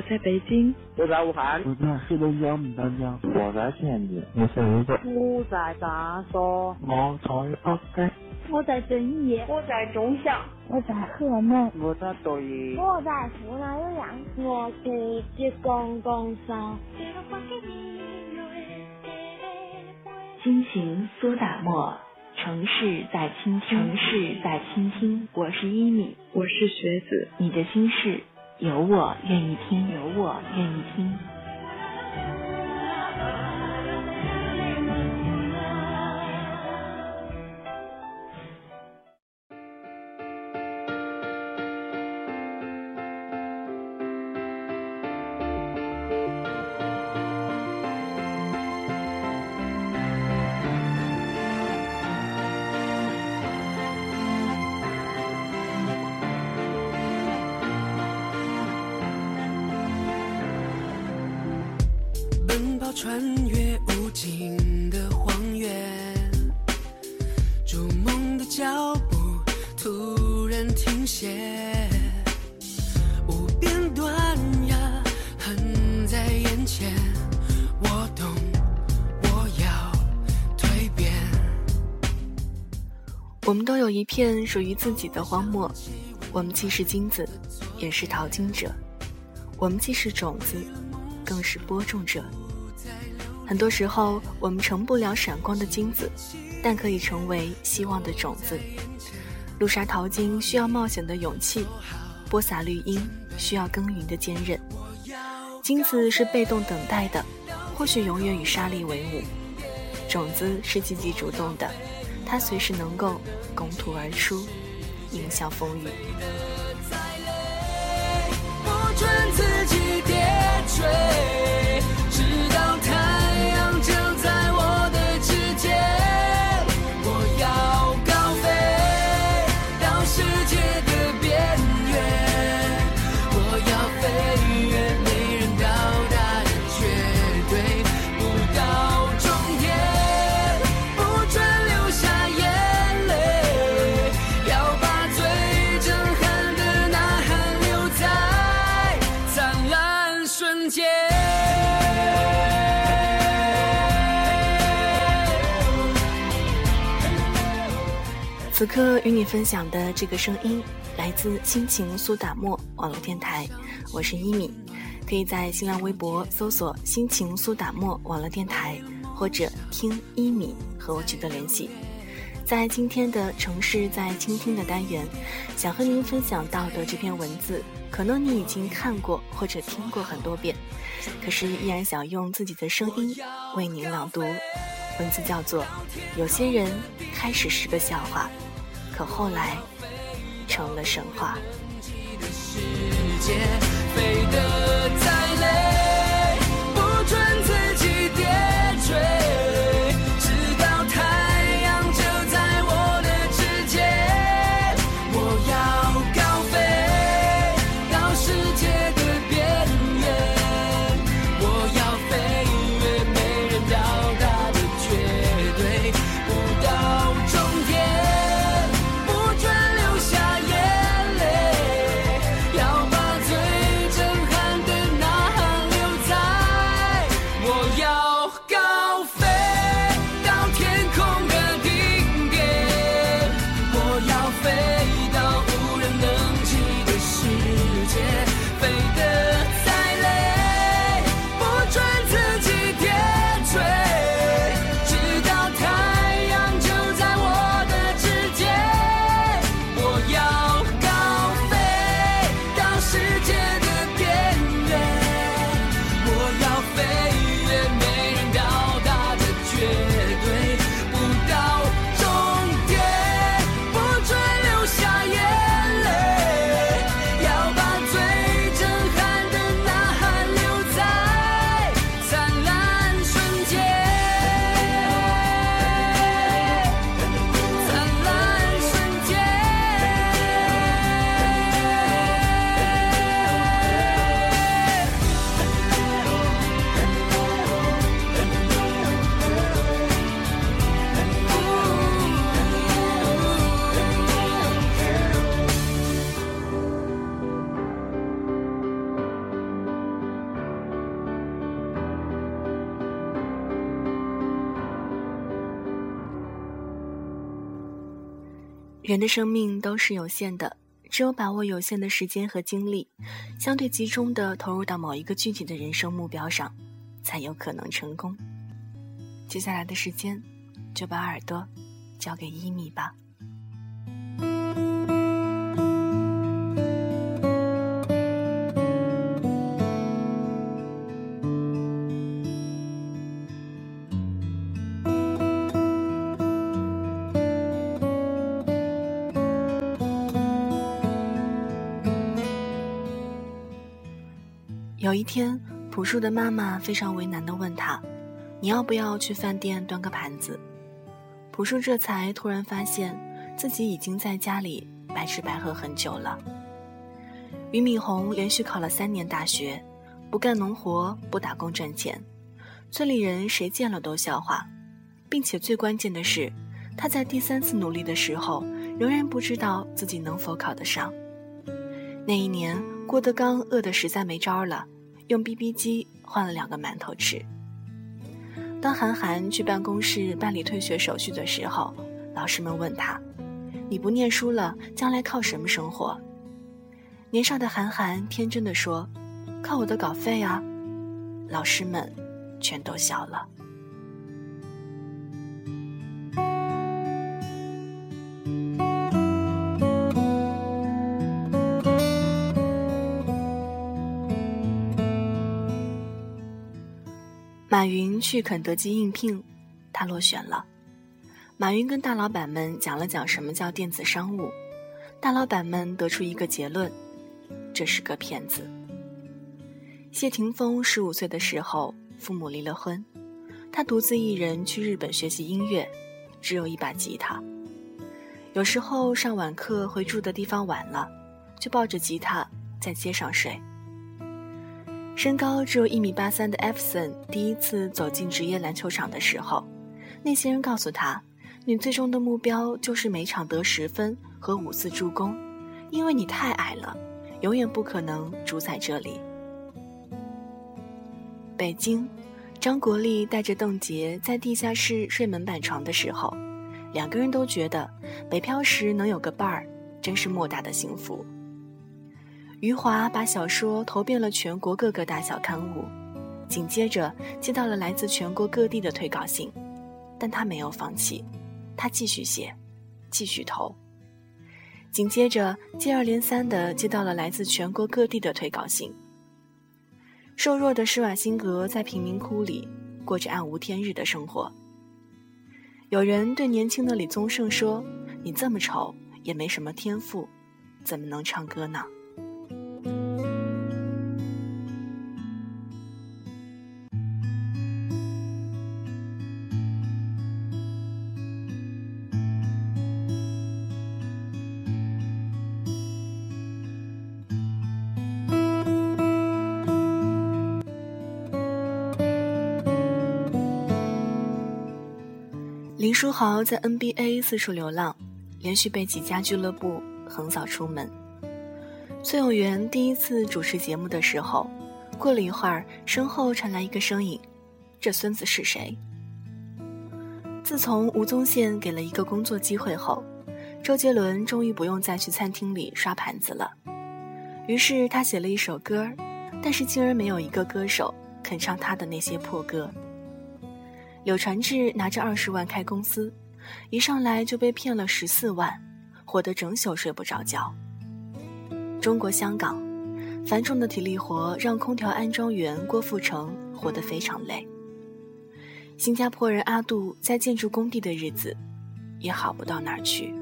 我在北京，我在武汉，我在黑龙江牡丹江，我在天津，我在泸州，我在长沙，我在北京，我在遵义，我在中祥，我在河南，我在抖音，我在湖南岳阳，我在吉公公山。心情苏打沫，城市在倾听，城市在倾听。我是一米，我是学子，你的心事有我愿意听，有我愿意听。穿越无尽的荒原，逐梦的脚步突然停歇，无边断崖横在眼前，我懂，我要蜕变。我们都有一片属于自己的荒漠，我们既是金子，也是淘金者；我们既是种子，更是播种者。很多时候，我们成不了闪光的金子，但可以成为希望的种子。路沙淘金需要冒险的勇气，播撒绿荫需要耕耘的坚韧。金子是被动等待的，或许永远与沙粒为伍；种子是积极主动的，它随时能够拱土而出，迎向风雨。此刻与你分享的这个声音来自心情苏打沫网络电台，我是一米，可以在新浪微博搜索“心情苏打沫网络电台”或者听一米和我取得联系。在今天的城市在倾听的单元，想和您分享到的这篇文字，可能你已经看过或者听过很多遍，可是依然想用自己的声音为您朗读。文字叫做：有些人开始是个笑话。可后来，成了神话。人的生命都是有限的，只有把握有限的时间和精力，相对集中的投入到某一个具体的人生目标上，才有可能成功。接下来的时间，就把耳朵交给伊米吧。一天，朴树的妈妈非常为难地问他：“你要不要去饭店端个盘子？”朴树这才突然发现自己已经在家里白吃白喝很久了。俞敏洪连续考了三年大学，不干农活，不打工赚钱，村里人谁见了都笑话，并且最关键的是，他在第三次努力的时候，仍然不知道自己能否考得上。那一年。郭德纲饿得实在没招了，用 BB 机换了两个馒头吃。当韩寒去办公室办理退学手续的时候，老师们问他：“你不念书了，将来靠什么生活？”年少的韩寒天真的说：“靠我的稿费啊！”老师们全都笑了。去肯德基应聘，他落选了。马云跟大老板们讲了讲什么叫电子商务，大老板们得出一个结论：这是个骗子。谢霆锋十五岁的时候，父母离了婚，他独自一人去日本学习音乐，只有一把吉他。有时候上晚课回住的地方晚了，就抱着吉他在街上睡。身高只有一米八三的艾弗森第一次走进职业篮球场的时候，那些人告诉他：“你最终的目标就是每场得十分和五次助攻，因为你太矮了，永远不可能主宰这里。”北京，张国立带着邓婕在地下室睡门板床的时候，两个人都觉得北漂时能有个伴儿，真是莫大的幸福。余华把小说投遍了全国各个大小刊物，紧接着接到了来自全国各地的退稿信，但他没有放弃，他继续写，继续投。紧接着接二连三的接到了来自全国各地的退稿信。瘦弱的施瓦辛格在贫民窟里过着暗无天日的生活。有人对年轻的李宗盛说：“你这么丑，也没什么天赋，怎么能唱歌呢？”林书豪在 NBA 四处流浪，连续被几家俱乐部横扫出门。崔永元第一次主持节目的时候，过了一会儿，身后传来一个声音：“这孙子是谁？”自从吴宗宪给了一个工作机会后，周杰伦终于不用再去餐厅里刷盘子了。于是他写了一首歌，但是竟然没有一个歌手肯唱他的那些破歌。柳传志拿着二十万开公司，一上来就被骗了十四万，活得整宿睡不着觉。中国香港，繁重的体力活让空调安装员郭富城活得非常累。新加坡人阿杜在建筑工地的日子，也好不到哪儿去。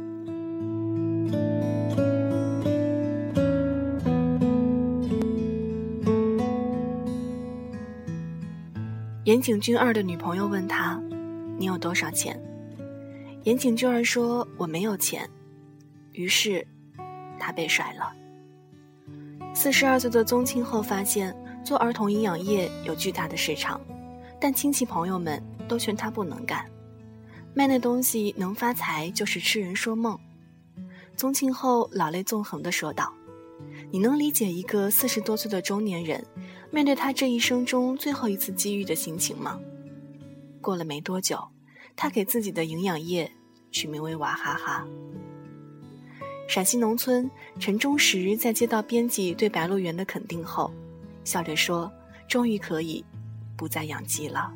岩井俊二的女朋友问他：“你有多少钱？”岩井俊二说：“我没有钱。”于是，他被甩了。四十二岁的宗庆后发现做儿童营养液有巨大的市场，但亲戚朋友们都劝他不能干，卖那东西能发财就是痴人说梦。宗庆后老泪纵横地说道：“你能理解一个四十多岁的中年人？”面对他这一生中最后一次机遇的心情吗？过了没多久，他给自己的营养液取名为娃哈哈。陕西农村，陈忠实在接到编辑对白鹿原的肯定后，笑着说：“终于可以不再养鸡了。”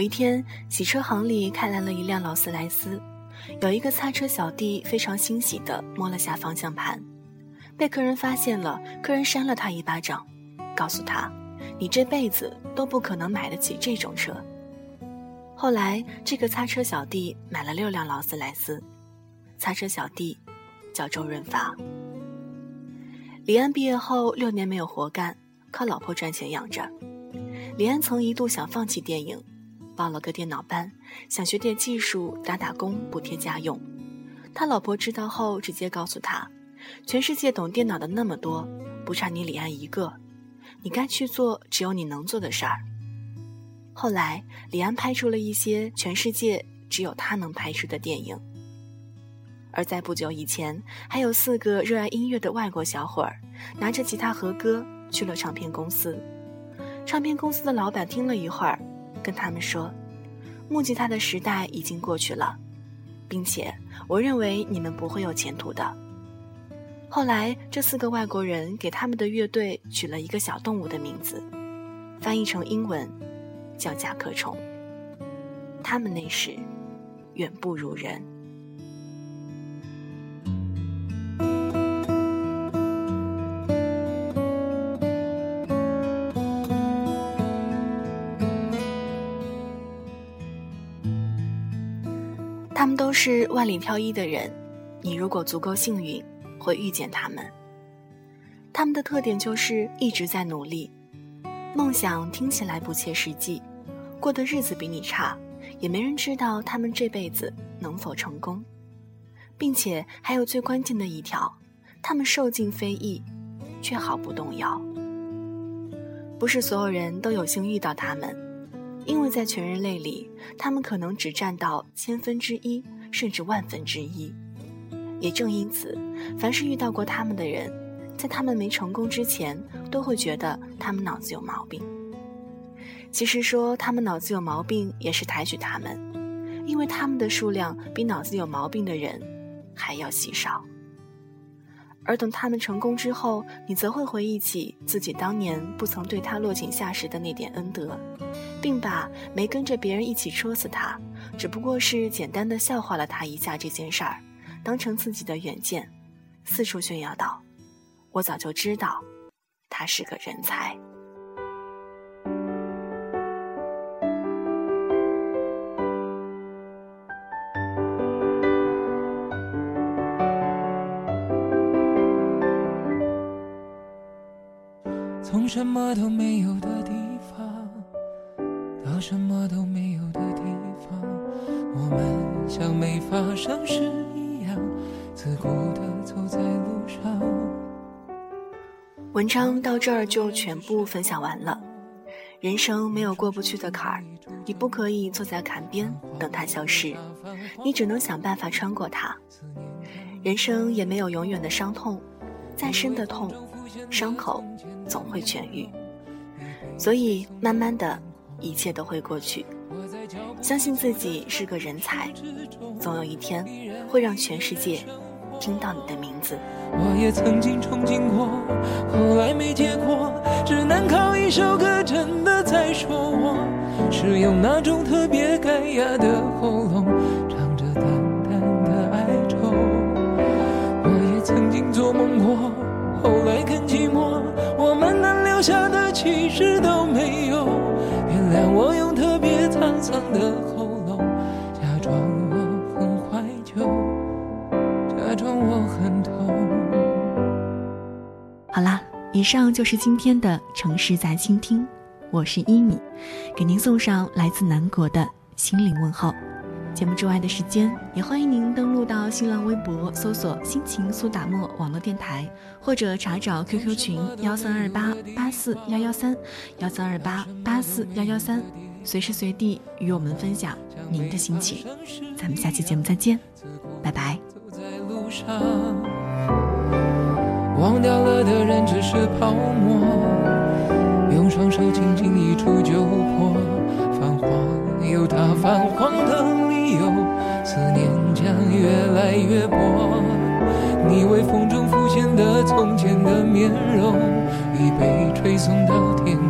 有一天，洗车行里开来了一辆劳斯莱斯，有一个擦车小弟非常欣喜地摸了下方向盘，被客人发现了，客人扇了他一巴掌，告诉他：“你这辈子都不可能买得起这种车。”后来，这个擦车小弟买了六辆劳斯莱斯，擦车小弟叫周润发。李安毕业后六年没有活干，靠老婆赚钱养着。李安曾一度想放弃电影。报了个电脑班，想学点技术，打打工补贴家用。他老婆知道后，直接告诉他：“全世界懂电脑的那么多，不差你李安一个。你该去做只有你能做的事儿。”后来，李安拍出了一些全世界只有他能拍出的电影。而在不久以前，还有四个热爱音乐的外国小伙儿，拿着吉他和歌去了唱片公司。唱片公司的老板听了一会儿。跟他们说，木吉他的时代已经过去了，并且我认为你们不会有前途的。后来，这四个外国人给他们的乐队取了一个小动物的名字，翻译成英文叫甲壳虫。他们那时远不如人。万里挑一的人，你如果足够幸运，会遇见他们。他们的特点就是一直在努力，梦想听起来不切实际，过的日子比你差，也没人知道他们这辈子能否成功，并且还有最关键的一条，他们受尽非议，却毫不动摇。不是所有人都有幸遇到他们。因为在全人类里，他们可能只占到千分之一，甚至万分之一。也正因此，凡是遇到过他们的人，在他们没成功之前，都会觉得他们脑子有毛病。其实说他们脑子有毛病，也是抬举他们，因为他们的数量比脑子有毛病的人还要稀少。而等他们成功之后，你则会回忆起自己当年不曾对他落井下石的那点恩德，并把没跟着别人一起戳死他，只不过是简单的笑话了他一下这件事儿，当成自己的远见，四处炫耀道：“我早就知道，他是个人才。”从什么都没有的地方到什么都没有的，们像没发生事一样，自顾地走在路上。文章到这儿就全部分享完了。人生没有过不去的坎儿，你不可以坐在坎边等它消失，你只能想办法穿过它。人生也没有永远的伤痛，再深的痛。伤口总会痊愈，所以慢慢的，一切都会过去。相信自己是个人才，总有一天会让全世界听到你的名字。我也曾经憧憬过，后来没结果，只能靠一首歌，真的在说我是用那种特别干哑的喉咙，的喉咙，假装我很怀旧，假装我很痛。好啦，以上就是今天的城市在倾听，我是一米，给您送上来自南国的心灵问候。节目之外的时间，也欢迎您登录到新浪微博搜索“心情苏打沫网络电台”，或者查找 QQ 群幺三二八八四幺幺三幺三二八八四幺幺三，随时随地与我们分享您的心情。咱们下期节目再见，拜拜。忘掉了的人只是泡沫，用双手轻轻一触就破。泛黄有它泛黄的理由，思念将越来越薄。你微风中浮现的从前的面容，已被吹送到天空。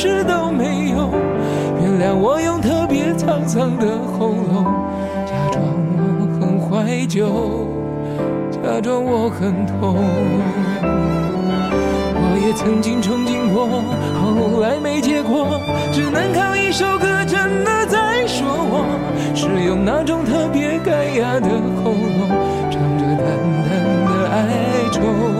的其实都没有。原谅我用特别沧桑的喉咙，假装我很怀旧，假装我很痛。我也曾经憧憬过，后来没结果，只能靠一首歌真的在说我，是用那种特别干哑的喉咙，唱着淡淡的哀愁。